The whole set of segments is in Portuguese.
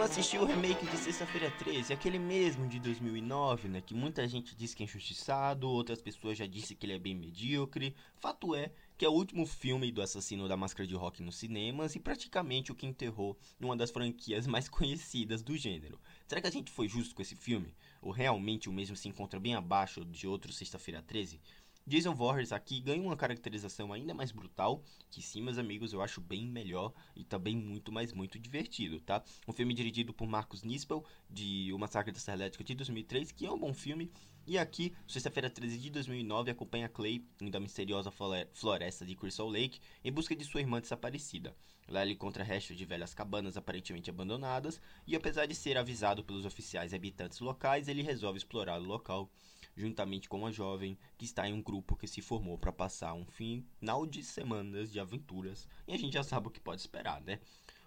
eu assisti o remake de Sexta-feira 13, aquele mesmo de 2009, né? Que muita gente diz que é injustiçado, outras pessoas já disse que ele é bem medíocre. Fato é que é o último filme do assassino da máscara de rock nos cinemas e praticamente o que enterrou numa das franquias mais conhecidas do gênero. Será que a gente foi justo com esse filme? Ou realmente o mesmo se encontra bem abaixo de outro Sexta-feira 13? Jason Voorhees aqui ganha uma caracterização ainda mais brutal, que sim, meus amigos, eu acho bem melhor e também muito, mais muito divertido, tá? Um filme dirigido por Marcos Nispel, de O Massacre da Serra Elétrica de 2003, que é um bom filme, e aqui, sexta-feira 13 de 2009, acompanha Clay da misteriosa floresta de Crystal Lake em busca de sua irmã desaparecida. Lá ele encontra restos de velhas cabanas aparentemente abandonadas, e apesar de ser avisado pelos oficiais e habitantes locais, ele resolve explorar o local juntamente com uma jovem que está em um grupo que se formou para passar um final de semanas de aventuras. E a gente já sabe o que pode esperar, né?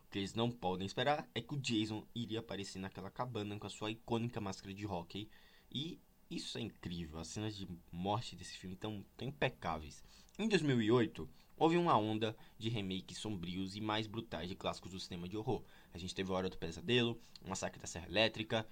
O que eles não podem esperar é que o Jason iria aparecer naquela cabana com a sua icônica máscara de hockey. E isso é incrível, as cenas de morte desse filme estão impecáveis. Em 2008, houve uma onda de remakes sombrios e mais brutais de clássicos do cinema de horror. A gente teve A Hora do Pesadelo, O Massacre da Serra Elétrica,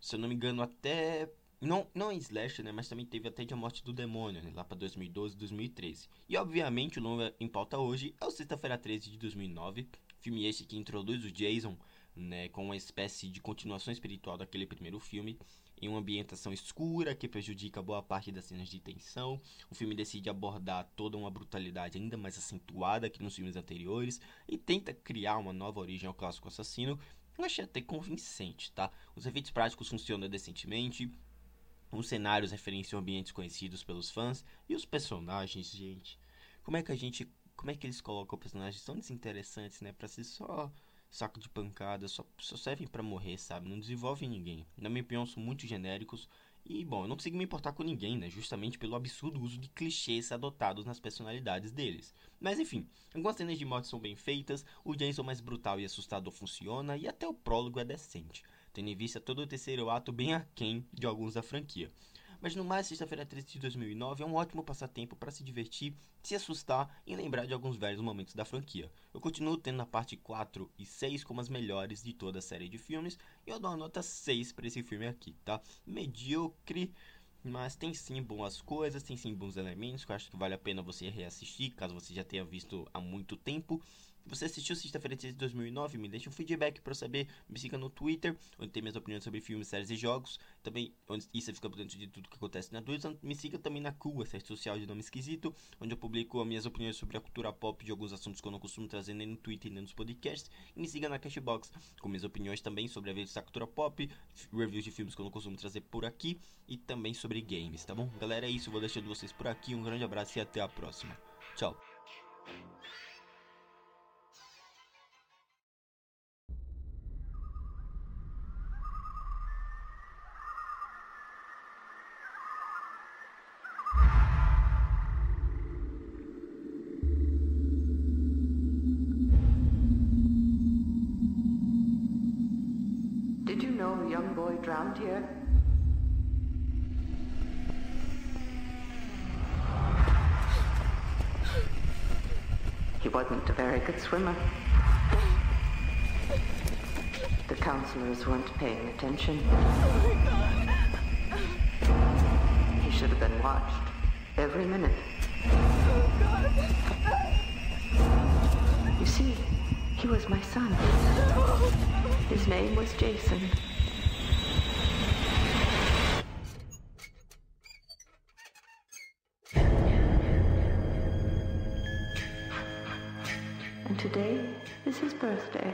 se eu não me engano, até não, não é slash, né? Mas também teve até de A Morte do Demônio, né? Lá pra 2012, 2013. E obviamente o nome em pauta hoje é o Sexta-feira 13 de 2009. Filme esse que introduz o Jason, né? Com uma espécie de continuação espiritual daquele primeiro filme. Em uma ambientação escura que prejudica boa parte das cenas de tensão. O filme decide abordar toda uma brutalidade ainda mais acentuada que nos filmes anteriores. E tenta criar uma nova origem ao clássico assassino. Eu achei até convincente, tá? Os efeitos práticos funcionam decentemente os cenários referenciam ambientes conhecidos pelos fãs e os personagens, gente. Como é que a gente. Como é que eles colocam personagens tão desinteressantes, né? Pra ser só saco de pancada, só, só servem para morrer, sabe? Não desenvolvem ninguém. Na minha opinião, são muito genéricos. E, bom, eu não consigo me importar com ninguém, né? Justamente pelo absurdo uso de clichês adotados nas personalidades deles. Mas, enfim, algumas cenas de morte são bem feitas, o Jason mais brutal e assustador funciona, e até o prólogo é decente tendo em vista todo o terceiro ato bem aquém de alguns da franquia. Mas no mais, Sexta-feira 13 de 2009 é um ótimo passatempo para se divertir, se assustar e lembrar de alguns velhos momentos da franquia. Eu continuo tendo a parte 4 e 6 como as melhores de toda a série de filmes, e eu dou a nota 6 para esse filme aqui, tá? Medíocre, mas tem sim boas coisas, tem sim bons elementos que eu acho que vale a pena você reassistir, caso você já tenha visto há muito tempo. Você assistiu Sexta-feira de 2009? Me deixa um feedback para saber. Me siga no Twitter, onde tem minhas opiniões sobre filmes, séries e jogos. Também, onde você fica por dentro de tudo que acontece na Twitter. Me siga também na essa rede social de nome esquisito, onde eu publico as minhas opiniões sobre a cultura pop de alguns assuntos que eu não costumo trazer nem no Twitter nem nos podcasts. E me siga na Cashbox, com minhas opiniões também sobre a vida da cultura pop, reviews de filmes que eu não costumo trazer por aqui e também sobre games, tá bom? Galera, é isso. Vou deixando vocês por aqui. Um grande abraço e até a próxima. Tchau. Drowned here? He wasn't a very good swimmer. The counselors weren't paying attention. He should have been watched every minute. You see, he was my son. His name was Jason. Today is his birthday.